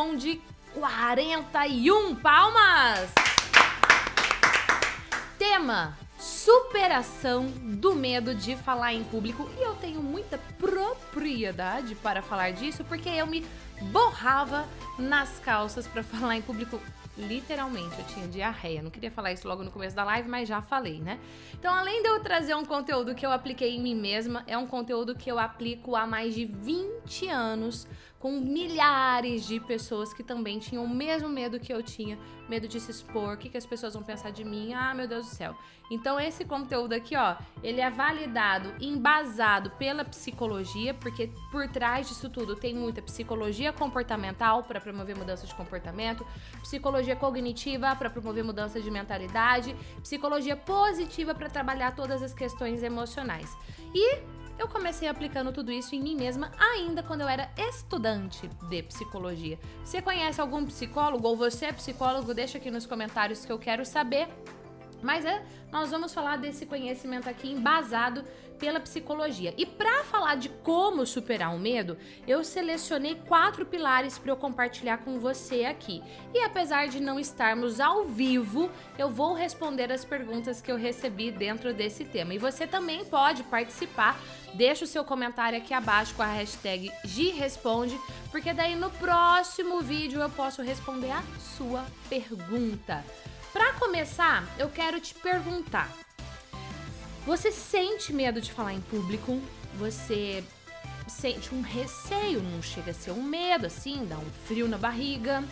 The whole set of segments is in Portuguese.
responde 41 palmas. Tema: superação do medo de falar em público. E eu tenho muita propriedade para falar disso, porque eu me borrava nas calças para falar em público literalmente, eu tinha diarreia. Não queria falar isso logo no começo da live, mas já falei, né? Então, além de eu trazer um conteúdo que eu apliquei em mim mesma, é um conteúdo que eu aplico há mais de 20 anos com milhares de pessoas que também tinham o mesmo medo que eu tinha, medo de se expor, o que, que as pessoas vão pensar de mim, ah, meu Deus do céu. Então esse conteúdo aqui, ó, ele é validado, embasado pela psicologia, porque por trás disso tudo tem muita psicologia comportamental para promover mudança de comportamento, psicologia cognitiva para promover mudança de mentalidade, psicologia positiva para trabalhar todas as questões emocionais. E eu comecei aplicando tudo isso em mim mesma ainda quando eu era estudante de psicologia. Você conhece algum psicólogo ou você é psicólogo? Deixa aqui nos comentários que eu quero saber. Mas é, nós vamos falar desse conhecimento aqui embasado pela psicologia. E para falar de como superar o medo, eu selecionei quatro pilares para eu compartilhar com você aqui. E apesar de não estarmos ao vivo, eu vou responder as perguntas que eu recebi dentro desse tema. E você também pode participar. Deixa o seu comentário aqui abaixo com a hashtag GResponde, porque daí no próximo vídeo eu posso responder a sua pergunta. Para começar, eu quero te perguntar: você sente medo de falar em público? Você sente um receio, não chega a ser um medo assim, dá um frio na barriga?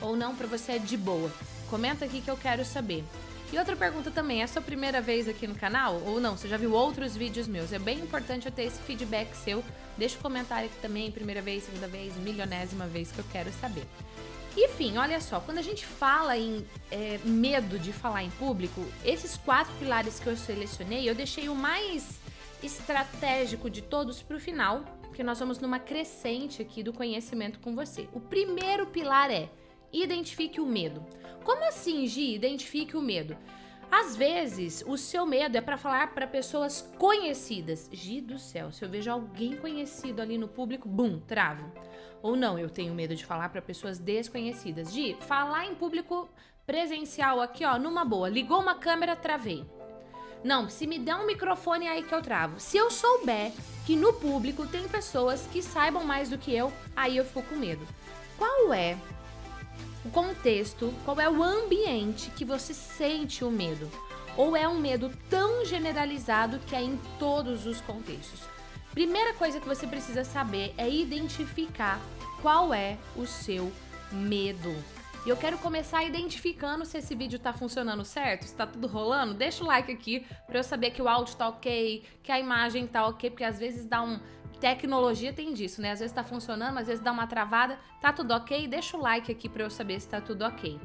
Ou não, para você é de boa? Comenta aqui que eu quero saber. E outra pergunta também, é sua primeira vez aqui no canal? Ou não, você já viu outros vídeos meus? É bem importante eu ter esse feedback seu. Deixa o um comentário aqui também, primeira vez, segunda vez, milionésima vez que eu quero saber. Enfim, olha só, quando a gente fala em é, medo de falar em público, esses quatro pilares que eu selecionei, eu deixei o mais estratégico de todos para o final, porque nós vamos numa crescente aqui do conhecimento com você. O primeiro pilar é identifique o medo. Como assim, Gi? Identifique o medo. Às vezes, o seu medo é para falar para pessoas conhecidas. Gi do céu, se eu vejo alguém conhecido ali no público, bum, travo. Ou não, eu tenho medo de falar para pessoas desconhecidas. De falar em público presencial aqui, ó, numa boa. Ligou uma câmera, travei. Não, se me der um microfone aí que eu travo. Se eu souber que no público tem pessoas que saibam mais do que eu, aí eu fico com medo. Qual é o contexto, qual é o ambiente que você sente o medo? Ou é um medo tão generalizado que é em todos os contextos? Primeira coisa que você precisa saber é identificar qual é o seu medo. E eu quero começar identificando se esse vídeo tá funcionando certo, se tá tudo rolando. Deixa o like aqui para eu saber que o áudio tá ok, que a imagem tá ok, porque às vezes dá um. Tecnologia tem disso, né? Às vezes tá funcionando, às vezes dá uma travada. Tá tudo ok? Deixa o like aqui para eu saber se tá tudo ok.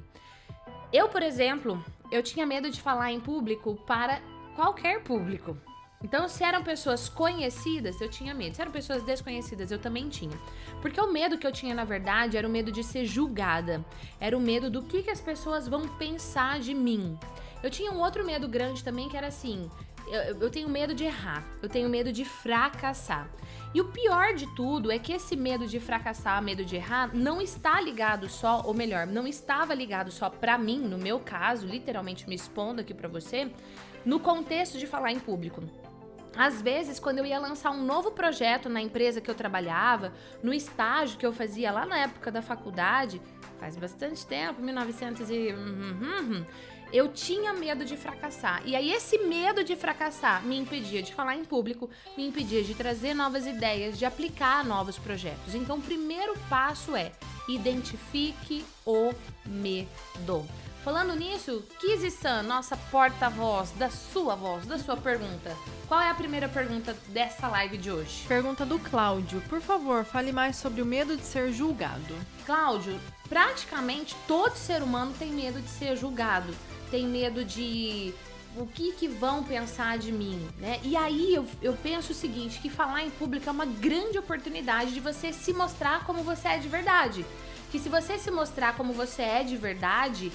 Eu, por exemplo, eu tinha medo de falar em público para qualquer público. Então, se eram pessoas conhecidas, eu tinha medo. Se eram pessoas desconhecidas, eu também tinha. Porque o medo que eu tinha, na verdade, era o medo de ser julgada. Era o medo do que, que as pessoas vão pensar de mim. Eu tinha um outro medo grande também, que era assim: eu, eu tenho medo de errar, eu tenho medo de fracassar. E o pior de tudo é que esse medo de fracassar, medo de errar, não está ligado só, ou melhor, não estava ligado só para mim, no meu caso, literalmente me expondo aqui para você, no contexto de falar em público. Às vezes, quando eu ia lançar um novo projeto na empresa que eu trabalhava, no estágio que eu fazia lá na época da faculdade, faz bastante tempo, 1900 e... Eu tinha medo de fracassar. E aí esse medo de fracassar me impedia de falar em público, me impedia de trazer novas ideias, de aplicar novos projetos. Então, o primeiro passo é identifique o medo. Falando nisso, Kizi-san, nossa porta-voz da sua voz, da sua pergunta. Qual é a primeira pergunta dessa live de hoje? Pergunta do Cláudio. Por favor, fale mais sobre o medo de ser julgado. Cláudio, praticamente todo ser humano tem medo de ser julgado. Tem medo de o que, que vão pensar de mim, né? E aí eu, eu penso o seguinte, que falar em público é uma grande oportunidade de você se mostrar como você é de verdade. Que se você se mostrar como você é de verdade,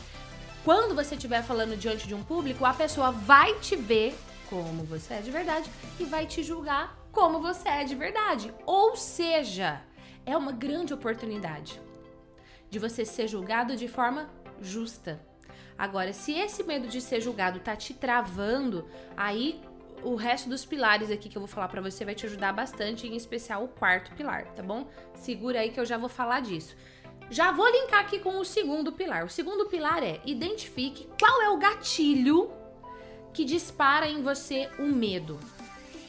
quando você estiver falando diante de um público, a pessoa vai te ver como você é de verdade e vai te julgar como você é de verdade. Ou seja, é uma grande oportunidade. de você ser julgado de forma justa. Agora, se esse medo de ser julgado tá te travando, aí o resto dos pilares aqui que eu vou falar para você vai te ajudar bastante, em especial o quarto pilar, tá bom? Segura aí que eu já vou falar disso. Já vou linkar aqui com o segundo pilar. O segundo pilar é identifique qual é o gatilho que dispara em você o medo.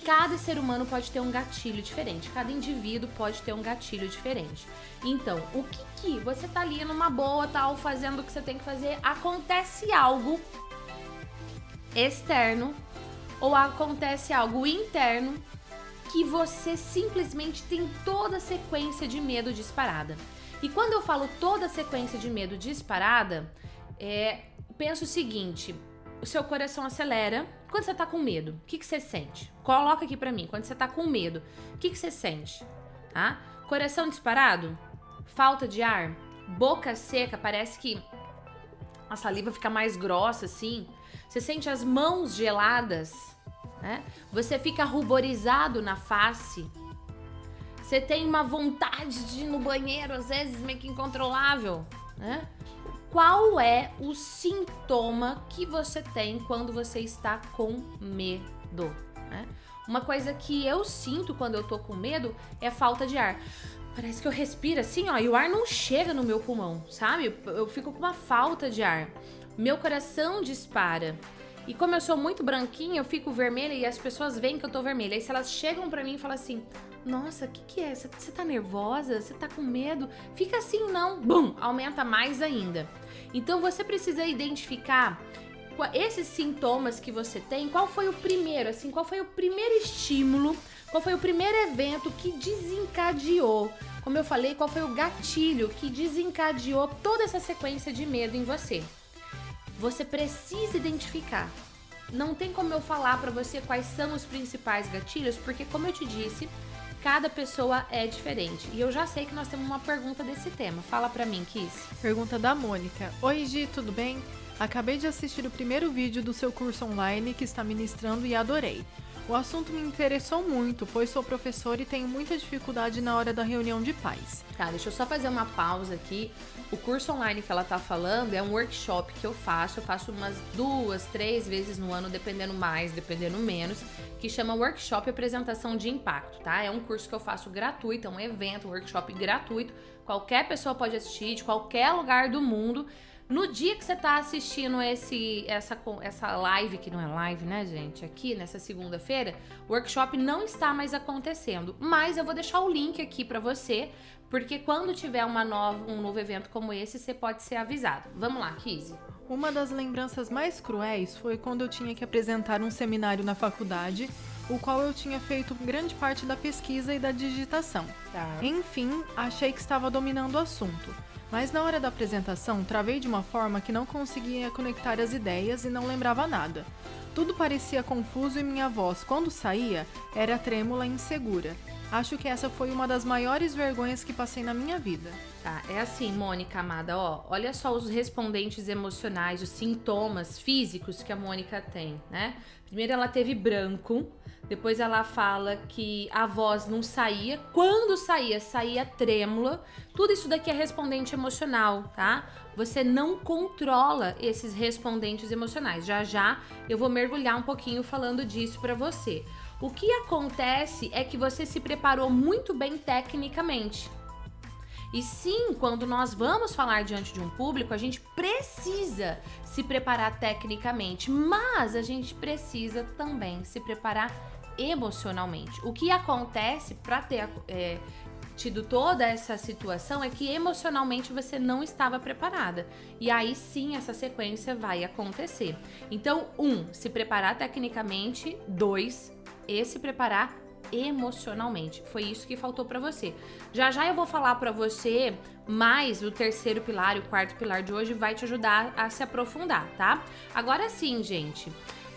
Cada ser humano pode ter um gatilho diferente, cada indivíduo pode ter um gatilho diferente. Então, o que que você tá ali numa boa, tal, fazendo o que você tem que fazer, acontece algo externo ou acontece algo interno que você simplesmente tem toda a sequência de medo disparada. E quando eu falo toda a sequência de medo disparada, é, penso o seguinte: o seu coração acelera. Quando você tá com medo, o que, que você sente? Coloca aqui pra mim. Quando você tá com medo, o que, que você sente? Tá? Coração disparado? Falta de ar? Boca seca? Parece que a saliva fica mais grossa assim. Você sente as mãos geladas? Né? Você fica ruborizado na face. Você tem uma vontade de ir no banheiro, às vezes meio que incontrolável, né? Qual é o sintoma que você tem quando você está com medo? Né? Uma coisa que eu sinto quando eu tô com medo é falta de ar. Parece que eu respiro assim, ó, e o ar não chega no meu pulmão, sabe? Eu fico com uma falta de ar. Meu coração dispara. E como eu sou muito branquinha, eu fico vermelha e as pessoas veem que eu tô vermelha. Aí se elas chegam para mim e falam assim: nossa, o que, que é? Você tá nervosa? Você tá com medo? Fica assim, não. Bum! Aumenta mais ainda. Então você precisa identificar esses sintomas que você tem. Qual foi o primeiro? Assim, qual foi o primeiro estímulo? Qual foi o primeiro evento que desencadeou? Como eu falei, qual foi o gatilho que desencadeou toda essa sequência de medo em você? Você precisa identificar. Não tem como eu falar para você quais são os principais gatilhos, porque como eu te disse, cada pessoa é diferente. E eu já sei que nós temos uma pergunta desse tema. Fala para mim, Kiss. Pergunta da Mônica. Oi, Gi, tudo bem? Acabei de assistir o primeiro vídeo do seu curso online que está ministrando e adorei. O assunto me interessou muito, pois sou professora e tenho muita dificuldade na hora da reunião de pais. Tá, deixa eu só fazer uma pausa aqui. O curso online que ela tá falando é um workshop que eu faço. Eu faço umas duas, três vezes no ano, dependendo mais, dependendo menos, que chama Workshop Apresentação de Impacto, tá? É um curso que eu faço gratuito, é um evento, um workshop gratuito. Qualquer pessoa pode assistir, de qualquer lugar do mundo. No dia que você está assistindo esse, essa, essa live, que não é live, né, gente? Aqui nessa segunda-feira, o workshop não está mais acontecendo. Mas eu vou deixar o link aqui para você, porque quando tiver uma nova, um novo evento como esse, você pode ser avisado. Vamos lá, Kizzy. Uma das lembranças mais cruéis foi quando eu tinha que apresentar um seminário na faculdade, o qual eu tinha feito grande parte da pesquisa e da digitação. Tá. Enfim, achei que estava dominando o assunto. Mas na hora da apresentação, travei de uma forma que não conseguia conectar as ideias e não lembrava nada. Tudo parecia confuso e minha voz, quando saía, era trêmula e insegura. Acho que essa foi uma das maiores vergonhas que passei na minha vida. Tá, é assim, Mônica amada, ó, olha só os respondentes emocionais, os sintomas físicos que a Mônica tem, né? Primeiro ela teve branco, depois ela fala que a voz não saía, quando saía, saía trêmula. Tudo isso daqui é respondente emocional, tá? Você não controla esses respondentes emocionais. Já já eu vou mergulhar um pouquinho falando disso para você. O que acontece é que você se preparou muito bem tecnicamente. E sim, quando nós vamos falar diante de um público, a gente precisa se preparar tecnicamente, mas a gente precisa também se preparar emocionalmente. O que acontece para ter é, tido toda essa situação é que emocionalmente você não estava preparada. E aí sim essa sequência vai acontecer. Então, um, se preparar tecnicamente. Dois, e se preparar emocionalmente. Foi isso que faltou para você. Já já eu vou falar para você mais o terceiro pilar e o quarto pilar de hoje vai te ajudar a se aprofundar, tá? Agora sim, gente.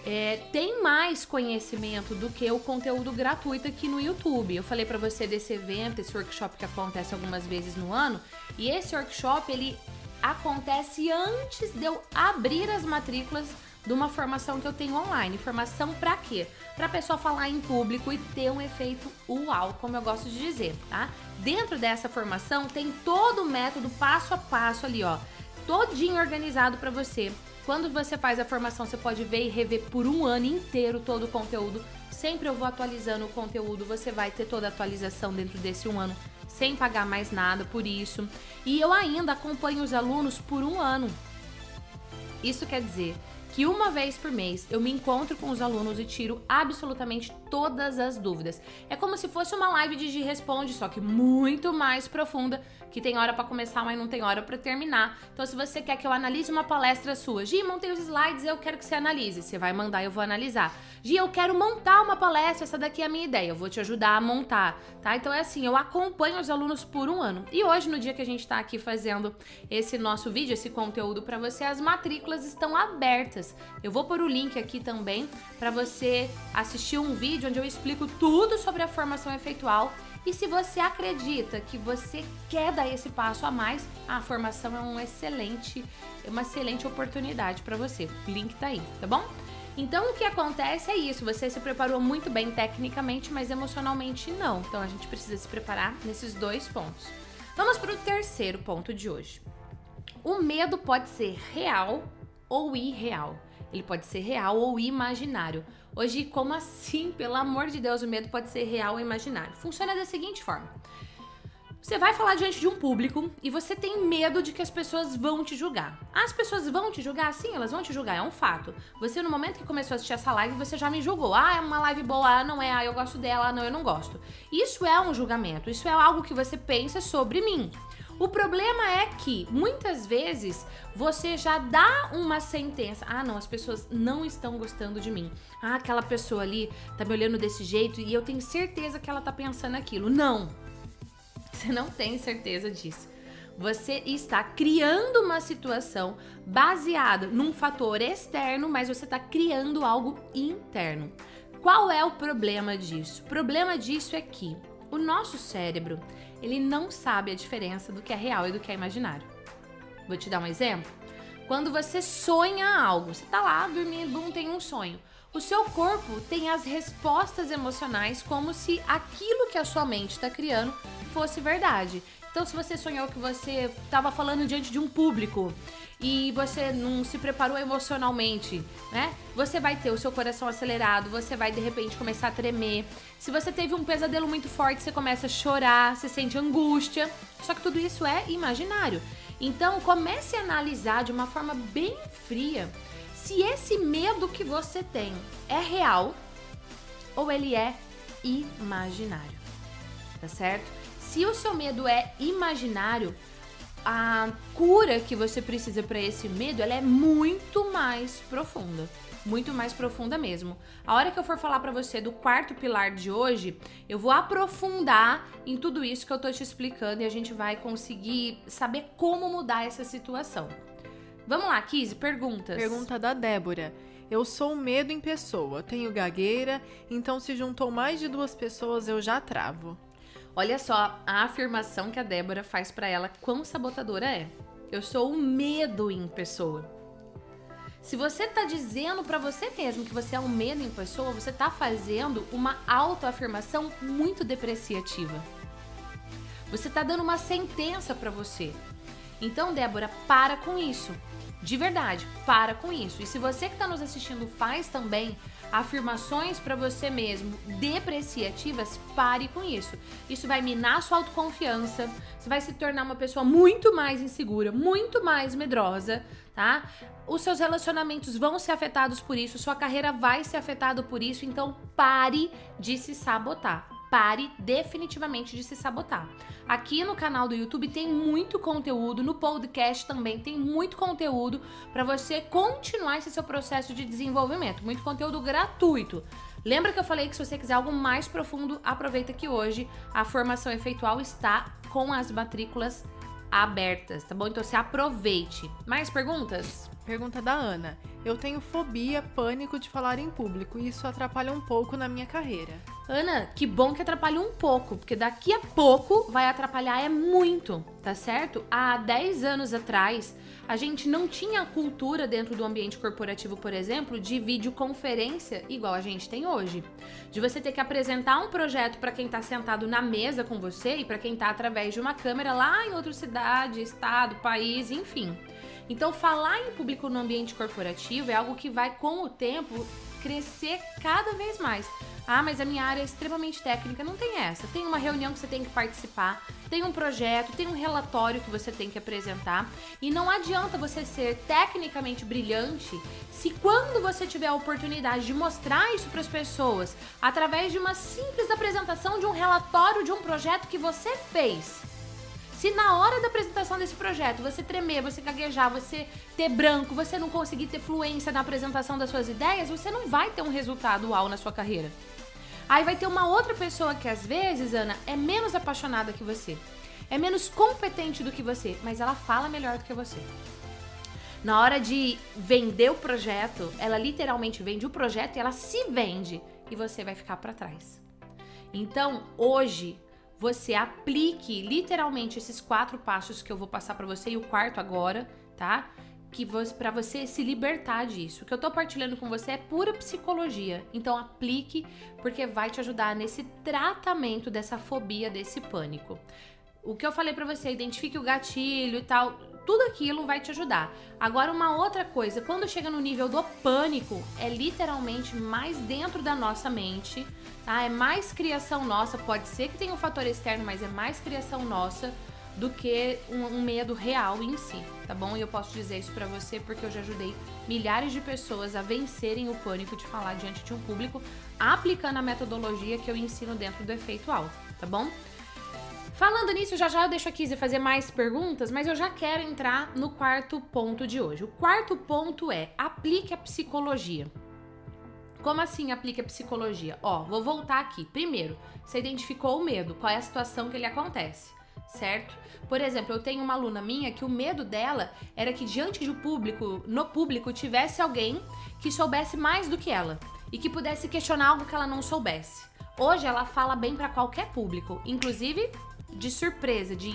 É, tem mais conhecimento do que o conteúdo gratuito aqui no YouTube. Eu falei para você desse evento, esse workshop que acontece algumas vezes no ano, e esse workshop ele acontece antes de eu abrir as matrículas de uma formação que eu tenho online. Formação para quê? Para a pessoa falar em público e ter um efeito uau, como eu gosto de dizer, tá? Dentro dessa formação tem todo o método passo a passo ali, ó, todinho organizado para você. Quando você faz a formação, você pode ver e rever por um ano inteiro todo o conteúdo. Sempre eu vou atualizando o conteúdo, você vai ter toda a atualização dentro desse um ano, sem pagar mais nada por isso. E eu ainda acompanho os alunos por um ano. Isso quer dizer que uma vez por mês eu me encontro com os alunos e tiro absolutamente todas as dúvidas. É como se fosse uma live de G Responde, só que muito mais profunda, que tem hora para começar, mas não tem hora para terminar. Então, se você quer que eu analise uma palestra sua, Gi, montei os slides, eu quero que você analise. Você vai mandar, eu vou analisar. Gi, eu quero montar uma palestra, essa daqui é a minha ideia, eu vou te ajudar a montar, tá? Então é assim, eu acompanho os alunos por um ano. E hoje, no dia que a gente tá aqui fazendo esse nosso vídeo, esse conteúdo para você, as matrículas estão abertas. Eu vou pôr o link aqui também para você assistir um vídeo onde eu explico tudo sobre a formação efeitual e se você acredita que você quer dar esse passo a mais, a formação é um excelente, é uma excelente oportunidade para você. O link tá aí, tá bom? Então o que acontece é isso, você se preparou muito bem tecnicamente, mas emocionalmente não. Então a gente precisa se preparar nesses dois pontos. Vamos para o terceiro ponto de hoje. O medo pode ser real ou irreal. Ele pode ser real ou imaginário. Hoje, como assim? Pelo amor de Deus, o medo pode ser real ou imaginário. Funciona da seguinte forma: você vai falar diante de um público e você tem medo de que as pessoas vão te julgar. As pessoas vão te julgar? Sim, elas vão te julgar, é um fato. Você, no momento que começou a assistir essa live, você já me julgou. Ah, é uma live boa, ah, não é, ah, eu gosto dela, ah, não, eu não gosto. Isso é um julgamento, isso é algo que você pensa sobre mim. O problema é que muitas vezes você já dá uma sentença. Ah, não, as pessoas não estão gostando de mim. Ah, aquela pessoa ali tá me olhando desse jeito e eu tenho certeza que ela tá pensando aquilo. Não. Você não tem certeza disso. Você está criando uma situação baseada num fator externo, mas você está criando algo interno. Qual é o problema disso? O problema disso é que o nosso cérebro, ele não sabe a diferença do que é real e do que é imaginário. Vou te dar um exemplo. Quando você sonha algo, você tá lá dormindo, bum, tem um sonho. O seu corpo tem as respostas emocionais como se aquilo que a sua mente está criando fosse verdade. Então, se você sonhou que você estava falando diante de um público e você não se preparou emocionalmente, né? Você vai ter o seu coração acelerado, você vai de repente começar a tremer. Se você teve um pesadelo muito forte, você começa a chorar, você sente angústia. Só que tudo isso é imaginário. Então, comece a analisar de uma forma bem fria se esse medo que você tem é real ou ele é imaginário. Tá certo? se o seu medo é imaginário, a cura que você precisa para esse medo, ela é muito mais profunda. Muito mais profunda mesmo. A hora que eu for falar para você do quarto pilar de hoje, eu vou aprofundar em tudo isso que eu tô te explicando e a gente vai conseguir saber como mudar essa situação. Vamos lá, Kizzy, perguntas. Pergunta da Débora. Eu sou medo em pessoa, tenho gagueira, então se juntou mais de duas pessoas eu já travo. Olha só a afirmação que a Débora faz para ela quão sabotadora é. Eu sou o medo em pessoa. Se você tá dizendo para você mesmo que você é um medo em pessoa, você tá fazendo uma autoafirmação muito depreciativa. Você tá dando uma sentença para você. Então, Débora, para com isso. De verdade, para com isso. E se você que está nos assistindo faz também afirmações para você mesmo depreciativas, pare com isso. Isso vai minar sua autoconfiança, você vai se tornar uma pessoa muito mais insegura, muito mais medrosa, tá? Os seus relacionamentos vão ser afetados por isso, sua carreira vai ser afetada por isso, então pare de se sabotar pare definitivamente de se sabotar. Aqui no canal do YouTube tem muito conteúdo, no podcast também tem muito conteúdo para você continuar esse seu processo de desenvolvimento, muito conteúdo gratuito. Lembra que eu falei que se você quiser algo mais profundo, aproveita que hoje a formação efeitual está com as matrículas abertas, tá bom? Então se aproveite. Mais perguntas? Pergunta da Ana. Eu tenho fobia, pânico de falar em público e isso atrapalha um pouco na minha carreira. Ana, que bom que atrapalha um pouco, porque daqui a pouco vai atrapalhar é muito, tá certo? Há 10 anos atrás, a gente não tinha cultura dentro do ambiente corporativo, por exemplo, de videoconferência igual a gente tem hoje. De você ter que apresentar um projeto para quem tá sentado na mesa com você e para quem tá através de uma câmera lá em outra cidade, estado, país, enfim. Então, falar em público no ambiente corporativo é algo que vai, com o tempo, crescer cada vez mais. Ah, mas a minha área é extremamente técnica. Não tem essa. Tem uma reunião que você tem que participar, tem um projeto, tem um relatório que você tem que apresentar. E não adianta você ser tecnicamente brilhante se quando você tiver a oportunidade de mostrar isso para as pessoas através de uma simples apresentação de um relatório de um projeto que você fez se na hora da apresentação desse projeto você tremer, você gaguejar, você ter branco, você não conseguir ter fluência na apresentação das suas ideias, você não vai ter um resultado uau na sua carreira. Aí vai ter uma outra pessoa que às vezes, Ana, é menos apaixonada que você, é menos competente do que você, mas ela fala melhor do que você. Na hora de vender o projeto, ela literalmente vende o projeto e ela se vende e você vai ficar para trás. Então, hoje, você aplique literalmente esses quatro passos que eu vou passar para você e o quarto agora, tá? Que para você se libertar disso. O que eu tô partilhando com você é pura psicologia. Então aplique porque vai te ajudar nesse tratamento dessa fobia, desse pânico. O que eu falei para você, identifique o gatilho e tal tudo aquilo vai te ajudar. Agora, uma outra coisa, quando chega no nível do pânico, é literalmente mais dentro da nossa mente, tá? É mais criação nossa. Pode ser que tenha um fator externo, mas é mais criação nossa do que um, um medo real em si, tá bom? E eu posso dizer isso para você porque eu já ajudei milhares de pessoas a vencerem o pânico de falar diante de um público, aplicando a metodologia que eu ensino dentro do efeito alto, tá bom? Falando nisso, já já eu deixo a Kizzy fazer mais perguntas, mas eu já quero entrar no quarto ponto de hoje. O quarto ponto é aplique a psicologia. Como assim aplique a psicologia? Ó, vou voltar aqui. Primeiro, você identificou o medo, qual é a situação que ele acontece, certo? Por exemplo, eu tenho uma aluna minha que o medo dela era que diante do público, no público, tivesse alguém que soubesse mais do que ela e que pudesse questionar algo que ela não soubesse. Hoje ela fala bem para qualquer público, inclusive de surpresa, de,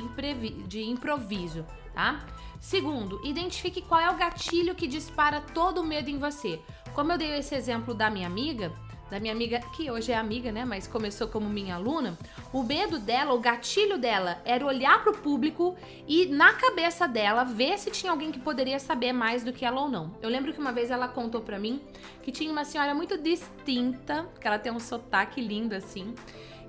de improviso, tá? Segundo, identifique qual é o gatilho que dispara todo o medo em você. Como eu dei esse exemplo da minha amiga, da minha amiga, que hoje é amiga, né, mas começou como minha aluna, o medo dela, o gatilho dela era olhar para o público e na cabeça dela ver se tinha alguém que poderia saber mais do que ela ou não. Eu lembro que uma vez ela contou para mim que tinha uma senhora muito distinta, que ela tem um sotaque lindo assim,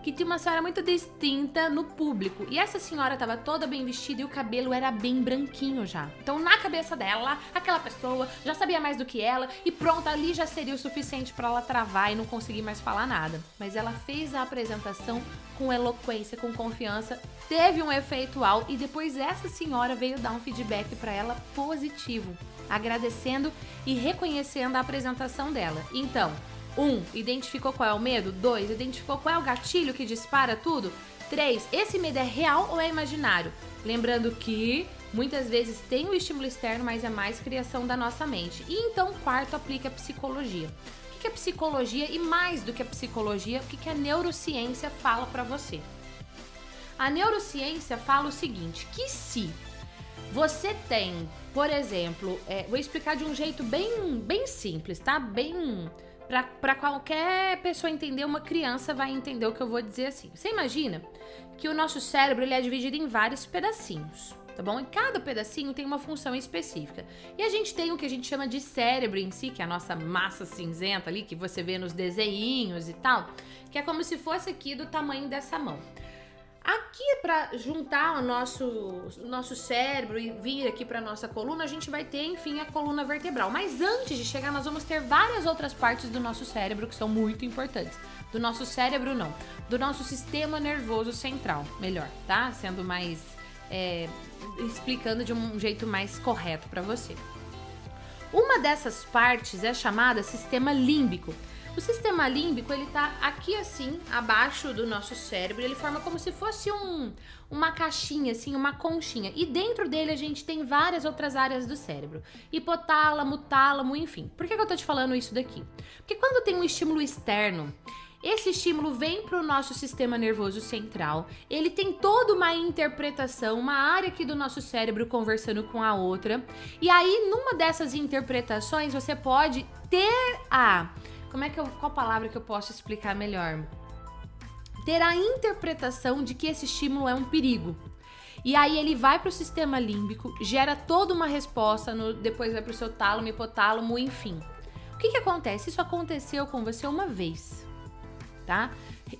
que tinha uma senhora muito distinta no público. E essa senhora estava toda bem vestida e o cabelo era bem branquinho já. Então, na cabeça dela, aquela pessoa já sabia mais do que ela e pronto, ali já seria o suficiente para ela travar e não conseguir mais falar nada. Mas ela fez a apresentação com eloquência, com confiança, teve um efeito ao e depois essa senhora veio dar um feedback para ela positivo, agradecendo e reconhecendo a apresentação dela. Então, um, identificou qual é o medo? Dois, identificou qual é o gatilho que dispara tudo? Três, esse medo é real ou é imaginário? Lembrando que muitas vezes tem o estímulo externo, mas é mais criação da nossa mente. E então, quarto, aplica a psicologia. O que é psicologia e mais do que a psicologia, o que a neurociência fala para você? A neurociência fala o seguinte: que se você tem, por exemplo, é, vou explicar de um jeito bem, bem simples, tá? Bem para qualquer pessoa entender, uma criança vai entender o que eu vou dizer assim. Você imagina que o nosso cérebro ele é dividido em vários pedacinhos, tá bom? E cada pedacinho tem uma função específica. E a gente tem o que a gente chama de cérebro em si, que é a nossa massa cinzenta ali, que você vê nos desenhinhos e tal, que é como se fosse aqui do tamanho dessa mão. Aqui, para juntar o nosso, nosso cérebro e vir aqui para nossa coluna, a gente vai ter, enfim, a coluna vertebral. Mas antes de chegar, nós vamos ter várias outras partes do nosso cérebro que são muito importantes. Do nosso cérebro, não. Do nosso sistema nervoso central, melhor, tá? Sendo mais. É, explicando de um jeito mais correto para você. Uma dessas partes é chamada sistema límbico. O sistema límbico, ele tá aqui assim, abaixo do nosso cérebro, ele forma como se fosse um, uma caixinha, assim, uma conchinha. E dentro dele a gente tem várias outras áreas do cérebro. Hipotálamo, tálamo, enfim. Por que, que eu tô te falando isso daqui? Porque quando tem um estímulo externo, esse estímulo vem para o nosso sistema nervoso central. Ele tem toda uma interpretação, uma área aqui do nosso cérebro conversando com a outra. E aí, numa dessas interpretações, você pode ter a. Como é que eu. Qual palavra que eu posso explicar melhor? Ter a interpretação de que esse estímulo é um perigo. E aí ele vai para o sistema límbico, gera toda uma resposta, no, depois vai para o seu tálamo, hipotálamo, enfim. O que, que acontece? Isso aconteceu com você uma vez tá?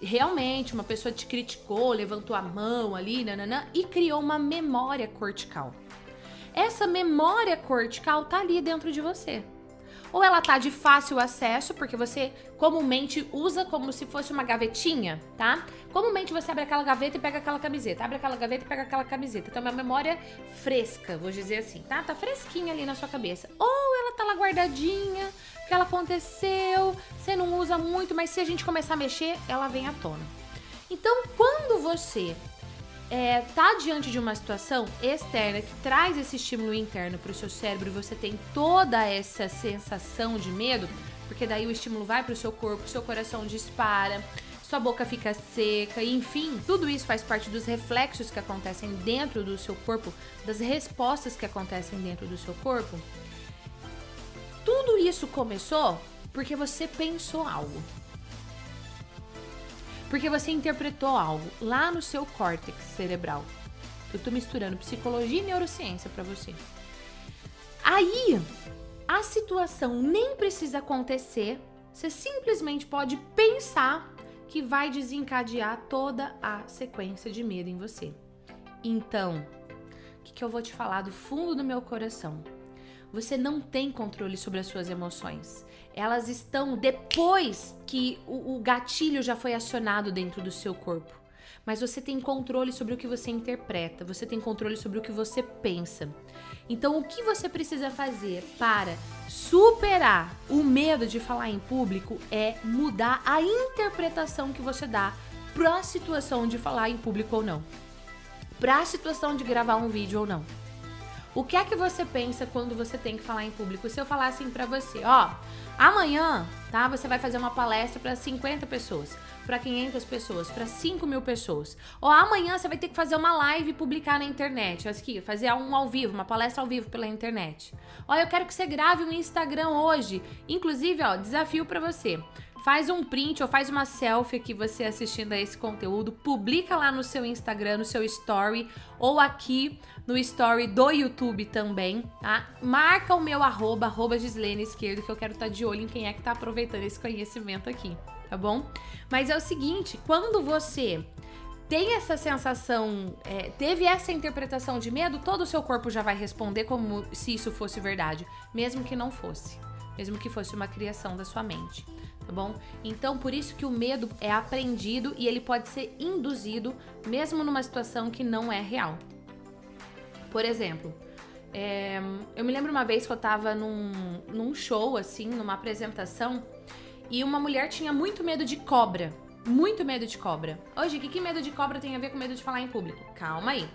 Realmente, uma pessoa te criticou, levantou a mão ali, nananã, e criou uma memória cortical. Essa memória cortical tá ali dentro de você. Ou ela tá de fácil acesso, porque você comumente usa como se fosse uma gavetinha, tá? Comumente você abre aquela gaveta e pega aquela camiseta, abre aquela gaveta e pega aquela camiseta. Então, é uma memória fresca, vou dizer assim, tá? Tá fresquinha ali na sua cabeça. Ou ela tá lá guardadinha, que ela aconteceu, você não usa muito, mas se a gente começar a mexer, ela vem à tona. Então, quando você é, tá diante de uma situação externa que traz esse estímulo interno para o seu cérebro e você tem toda essa sensação de medo, porque daí o estímulo vai para o seu corpo, seu coração dispara, sua boca fica seca, enfim, tudo isso faz parte dos reflexos que acontecem dentro do seu corpo, das respostas que acontecem dentro do seu corpo. Tudo isso começou porque você pensou algo. Porque você interpretou algo lá no seu córtex cerebral. Eu tô misturando psicologia e neurociência para você. Aí, a situação nem precisa acontecer, você simplesmente pode pensar que vai desencadear toda a sequência de medo em você. Então, o que, que eu vou te falar do fundo do meu coração? Você não tem controle sobre as suas emoções. Elas estão depois que o, o gatilho já foi acionado dentro do seu corpo. Mas você tem controle sobre o que você interpreta, você tem controle sobre o que você pensa. Então, o que você precisa fazer para superar o medo de falar em público é mudar a interpretação que você dá para a situação de falar em público ou não, para a situação de gravar um vídeo ou não. O que é que você pensa quando você tem que falar em público? Se eu falar assim para você, ó, amanhã, tá? Você vai fazer uma palestra para 50 pessoas, para 500 pessoas, para 5 mil pessoas. Ou amanhã você vai ter que fazer uma live e publicar na internet, aqui, fazer um ao vivo, uma palestra ao vivo pela internet. Ó, eu quero que você grave um Instagram hoje. Inclusive, ó, desafio para você. Faz um print ou faz uma selfie aqui você assistindo a esse conteúdo, publica lá no seu Instagram, no seu story ou aqui no story do YouTube também, tá? Marca o meu arroba, arroba Gislene Esquerdo, que eu quero estar tá de olho em quem é que tá aproveitando esse conhecimento aqui, tá bom? Mas é o seguinte, quando você tem essa sensação, é, teve essa interpretação de medo, todo o seu corpo já vai responder como se isso fosse verdade, mesmo que não fosse, mesmo que fosse uma criação da sua mente tá bom? Então, por isso que o medo é aprendido e ele pode ser induzido mesmo numa situação que não é real. Por exemplo, é, eu me lembro uma vez que eu tava num, num show, assim, numa apresentação, e uma mulher tinha muito medo de cobra. Muito medo de cobra. Hoje, o que, que medo de cobra tem a ver com medo de falar em público? Calma aí.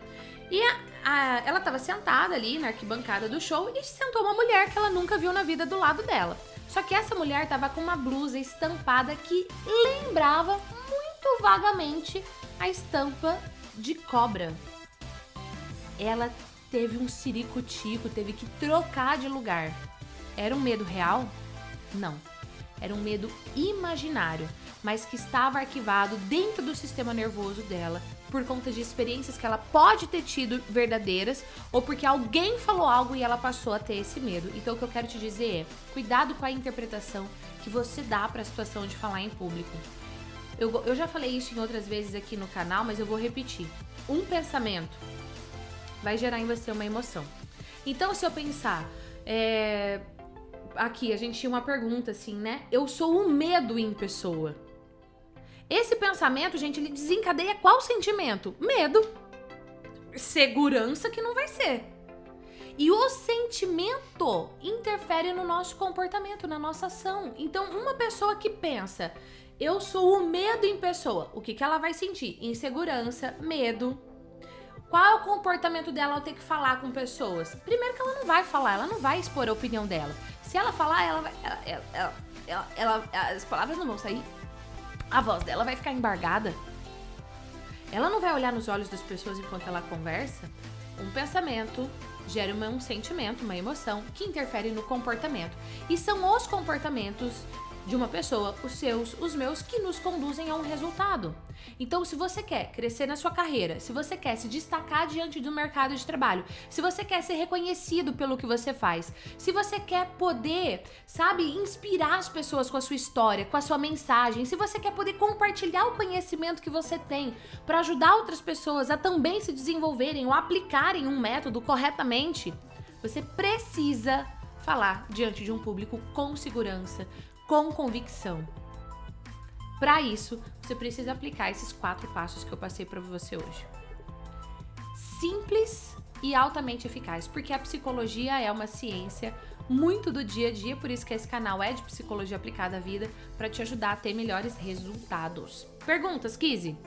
E a, a, ela tava sentada ali na arquibancada do show e sentou uma mulher que ela nunca viu na vida do lado dela. Só que essa mulher tava com uma blusa estampada que lembrava muito vagamente a estampa de cobra. Ela teve um ciricutico, teve que trocar de lugar. Era um medo real? Não. Era um medo imaginário, mas que estava arquivado dentro do sistema nervoso dela por conta de experiências que ela pode ter tido verdadeiras ou porque alguém falou algo e ela passou a ter esse medo. Então o que eu quero te dizer é: cuidado com a interpretação que você dá para a situação de falar em público. Eu, eu já falei isso em outras vezes aqui no canal, mas eu vou repetir. Um pensamento vai gerar em você uma emoção. Então, se eu pensar, é... aqui a gente tinha uma pergunta assim, né? Eu sou o medo em pessoa. Esse pensamento, gente, ele desencadeia qual sentimento? Medo. Segurança que não vai ser. E o sentimento interfere no nosso comportamento, na nossa ação. Então, uma pessoa que pensa, eu sou o medo em pessoa, o que, que ela vai sentir? Insegurança, medo. Qual é o comportamento dela ao ter que falar com pessoas? Primeiro que ela não vai falar, ela não vai expor a opinião dela. Se ela falar, ela vai. Ela, ela, ela, ela, as palavras não vão sair. A voz dela vai ficar embargada. Ela não vai olhar nos olhos das pessoas enquanto ela conversa. Um pensamento gera um sentimento, uma emoção que interfere no comportamento. E são os comportamentos de uma pessoa, os seus, os meus, que nos conduzem a um resultado. Então, se você quer crescer na sua carreira, se você quer se destacar diante do mercado de trabalho, se você quer ser reconhecido pelo que você faz, se você quer poder, sabe, inspirar as pessoas com a sua história, com a sua mensagem, se você quer poder compartilhar o conhecimento que você tem para ajudar outras pessoas a também se desenvolverem ou aplicarem um método corretamente, você precisa falar diante de um público com segurança, com convicção. Para isso, você precisa aplicar esses quatro passos que eu passei para você hoje. Simples e altamente eficaz, porque a psicologia é uma ciência muito do dia a dia, por isso que esse canal é de psicologia aplicada à vida para te ajudar a ter melhores resultados. Perguntas, Kizzy?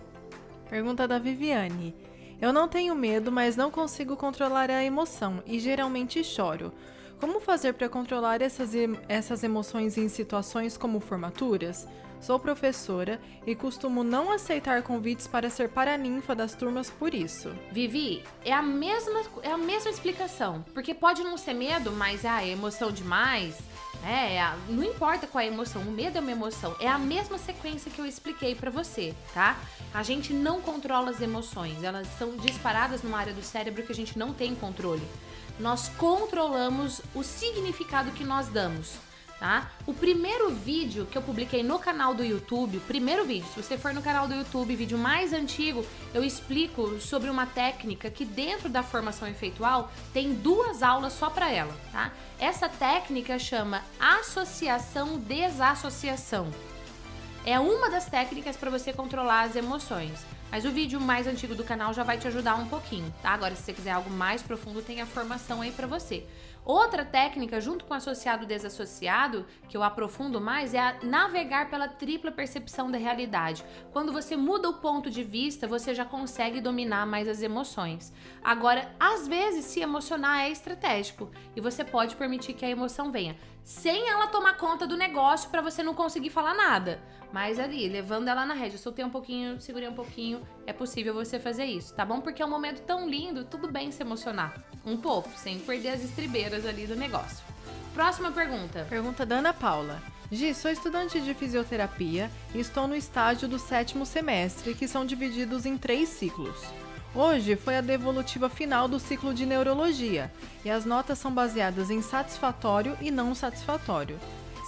Pergunta da Viviane. Eu não tenho medo, mas não consigo controlar a emoção e geralmente choro. Como fazer para controlar essas, essas emoções em situações como formaturas? Sou professora e costumo não aceitar convites para ser paraninfa das turmas por isso. Vivi, é a mesma, é a mesma explicação. Porque pode não ser medo, mas é a emoção demais. É, é a, não importa qual é a emoção, o medo é uma emoção. É a mesma sequência que eu expliquei para você, tá? A gente não controla as emoções, elas são disparadas numa área do cérebro que a gente não tem controle nós controlamos o significado que nós damos. Tá? O primeiro vídeo que eu publiquei no canal do YouTube, o primeiro vídeo, se você for no canal do YouTube, vídeo mais antigo, eu explico sobre uma técnica que dentro da formação efeitual tem duas aulas só para ela, tá? Essa técnica chama associação desassociação. É uma das técnicas para você controlar as emoções. Mas o vídeo mais antigo do canal já vai te ajudar um pouquinho, tá? Agora, se você quiser algo mais profundo, tem a formação aí para você. Outra técnica, junto com associado desassociado, que eu aprofundo mais, é navegar pela tripla percepção da realidade. Quando você muda o ponto de vista, você já consegue dominar mais as emoções. Agora, às vezes, se emocionar é estratégico e você pode permitir que a emoção venha sem ela tomar conta do negócio para você não conseguir falar nada. Mas ali, levando ela na rédea, soltei um pouquinho, segurei um pouquinho, é possível você fazer isso, tá bom? Porque é um momento tão lindo, tudo bem se emocionar. Um pouco, sem perder as estribeiras ali do negócio. Próxima pergunta. Pergunta da Ana Paula. Gi, sou estudante de fisioterapia e estou no estágio do sétimo semestre, que são divididos em três ciclos. Hoje foi a devolutiva final do ciclo de neurologia e as notas são baseadas em satisfatório e não satisfatório.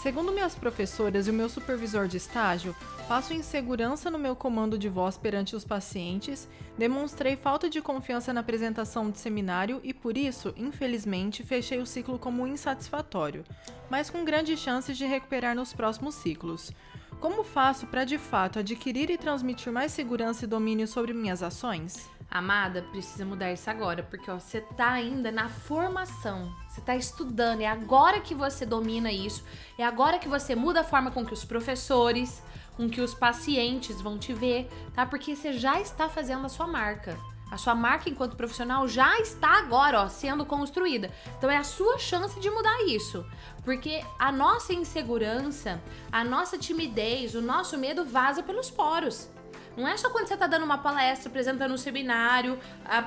Segundo minhas professoras e o meu supervisor de estágio, passo insegurança no meu comando de voz perante os pacientes, demonstrei falta de confiança na apresentação de seminário e, por isso, infelizmente, fechei o ciclo como insatisfatório, mas com grandes chances de recuperar nos próximos ciclos. Como faço para de fato adquirir e transmitir mais segurança e domínio sobre minhas ações? Amada, precisa mudar isso agora, porque ó, você tá ainda na formação, você tá estudando, é agora que você domina isso, é agora que você muda a forma com que os professores, com que os pacientes vão te ver, tá? Porque você já está fazendo a sua marca. A sua marca enquanto profissional já está agora, ó, sendo construída. Então é a sua chance de mudar isso. Porque a nossa insegurança, a nossa timidez, o nosso medo vaza pelos poros. Não é só quando você está dando uma palestra, apresentando um seminário,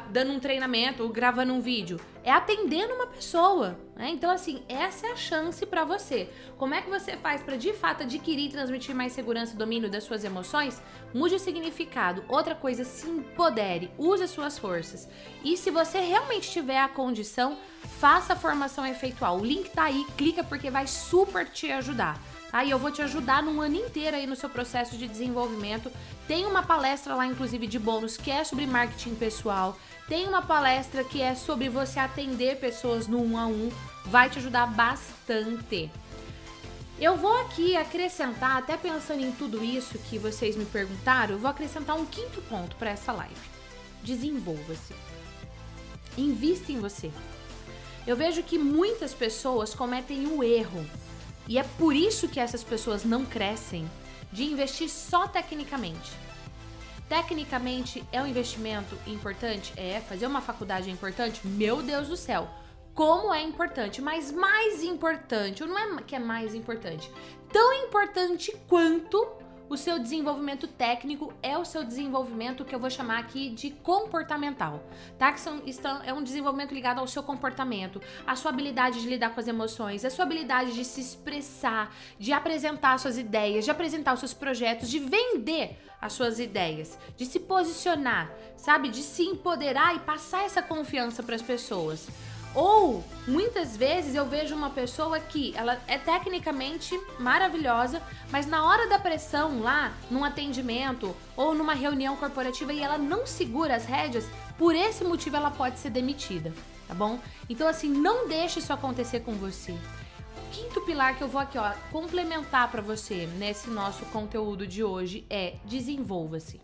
dando um treinamento ou gravando um vídeo. É atendendo uma pessoa. Né? Então, assim, essa é a chance para você. Como é que você faz para de fato adquirir e transmitir mais segurança e domínio das suas emoções? Mude o significado. Outra coisa, se empodere, use as suas forças. E se você realmente tiver a condição, faça a formação efeitual. O link tá aí, clica porque vai super te ajudar. Aí eu vou te ajudar num ano inteiro aí no seu processo de desenvolvimento. Tem uma palestra lá, inclusive, de bônus que é sobre marketing pessoal. Tem uma palestra que é sobre você atender pessoas no um a um. Vai te ajudar bastante. Eu vou aqui acrescentar, até pensando em tudo isso que vocês me perguntaram, eu vou acrescentar um quinto ponto para essa live. Desenvolva-se. Invista em você. Eu vejo que muitas pessoas cometem o erro. E é por isso que essas pessoas não crescem de investir só tecnicamente. Tecnicamente é um investimento importante? É. Fazer uma faculdade é importante? Meu Deus do céu. Como é importante, mas mais importante, ou não é que é mais importante, tão importante quanto o seu desenvolvimento técnico é o seu desenvolvimento que eu vou chamar aqui de comportamental, tá? Que são, estão, é um desenvolvimento ligado ao seu comportamento, a sua habilidade de lidar com as emoções, a sua habilidade de se expressar, de apresentar suas ideias, de apresentar os seus projetos, de vender as suas ideias, de se posicionar, sabe? De se empoderar e passar essa confiança para as pessoas. Ou muitas vezes eu vejo uma pessoa que ela é tecnicamente maravilhosa, mas na hora da pressão lá, num atendimento ou numa reunião corporativa e ela não segura as rédeas, por esse motivo ela pode ser demitida, tá bom? Então assim, não deixe isso acontecer com você. O quinto pilar que eu vou aqui, ó, complementar para você nesse nosso conteúdo de hoje é desenvolva-se.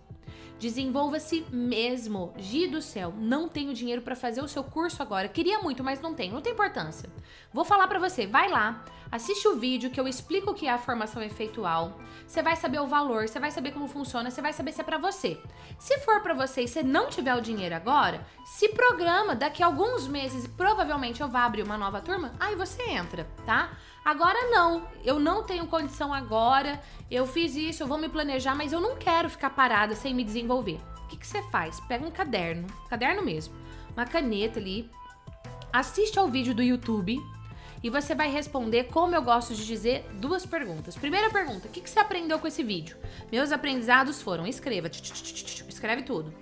Desenvolva-se mesmo. Gi do céu, não tenho dinheiro para fazer o seu curso agora. Queria muito, mas não tenho. Não tem importância. Vou falar para você, vai lá, assiste o vídeo que eu explico o que é a formação efeitual. Você vai saber o valor, você vai saber como funciona, você vai saber se é para você. Se for para você e você não tiver o dinheiro agora, se programa, daqui a alguns meses, provavelmente eu vou abrir uma nova turma, aí você entra, tá? Agora não, eu não tenho condição agora, eu fiz isso, eu vou me planejar, mas eu não quero ficar parada sem me desenvolver. O que, que você faz? Pega um caderno, caderno mesmo, uma caneta ali, assiste ao vídeo do YouTube e você vai responder, como eu gosto de dizer, duas perguntas. Primeira pergunta: o que, que você aprendeu com esse vídeo? Meus aprendizados foram: escreva, escreve tudo.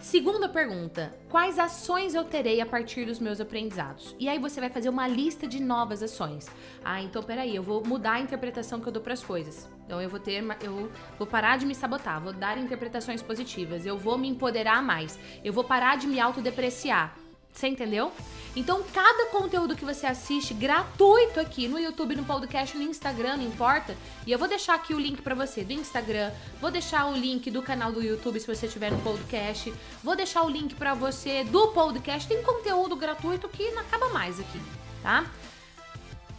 Segunda pergunta: quais ações eu terei a partir dos meus aprendizados? E aí você vai fazer uma lista de novas ações. Ah, então peraí, eu vou mudar a interpretação que eu dou para as coisas. Então eu vou ter, eu vou parar de me sabotar, vou dar interpretações positivas, eu vou me empoderar mais, eu vou parar de me autodepreciar. Você entendeu? Então, cada conteúdo que você assiste gratuito aqui no YouTube, no podcast, no Instagram, não importa. E eu vou deixar aqui o link para você do Instagram, vou deixar o link do canal do YouTube se você estiver no podcast, vou deixar o link para você do podcast. Tem conteúdo gratuito que não acaba mais aqui, tá?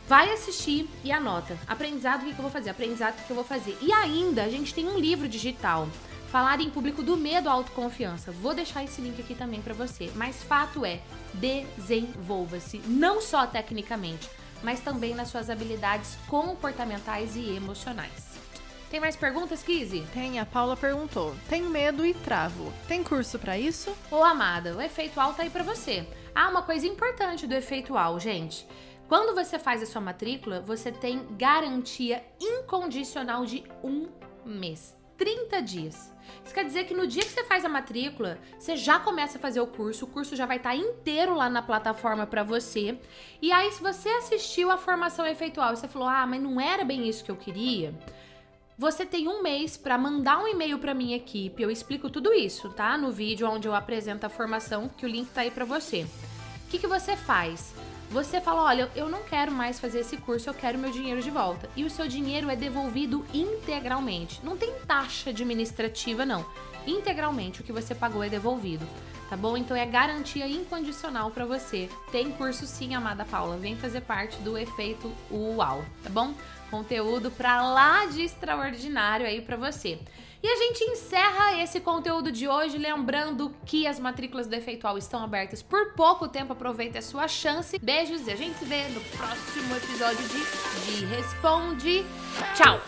Vai assistir e anota. Aprendizado, o que, que eu vou fazer? Aprendizado, o que eu vou fazer? E ainda, a gente tem um livro digital Falar em público do medo à autoconfiança. Vou deixar esse link aqui também para você. Mas fato é, desenvolva-se, não só tecnicamente, mas também nas suas habilidades comportamentais e emocionais. Tem mais perguntas, Kizzy? Tem, a Paula perguntou. Tenho medo e travo. Tem curso para isso? Ô, amada, o efeitual tá aí para você. Ah, uma coisa importante do efeitual, gente. Quando você faz a sua matrícula, você tem garantia incondicional de um mês. 30 dias. Isso quer dizer que no dia que você faz a matrícula, você já começa a fazer o curso, o curso já vai estar inteiro lá na plataforma para você. E aí, se você assistiu a formação efeitual e você falou, ah, mas não era bem isso que eu queria, você tem um mês para mandar um e-mail para minha equipe. Eu explico tudo isso, tá? No vídeo onde eu apresento a formação, que o link tá aí para você. O que, que você faz? Você fala: olha, eu não quero mais fazer esse curso, eu quero meu dinheiro de volta. E o seu dinheiro é devolvido integralmente. Não tem taxa administrativa, não. Integralmente o que você pagou é devolvido, tá bom? Então é garantia incondicional para você. Tem curso sim, amada Paula. Vem fazer parte do efeito UAU, tá bom? Conteúdo para lá de extraordinário aí para você. E a gente encerra esse conteúdo de hoje lembrando que as matrículas do Efeitual estão abertas por pouco tempo. Aproveite a sua chance. Beijos e a gente se vê no próximo episódio de, de Responde. Tchau!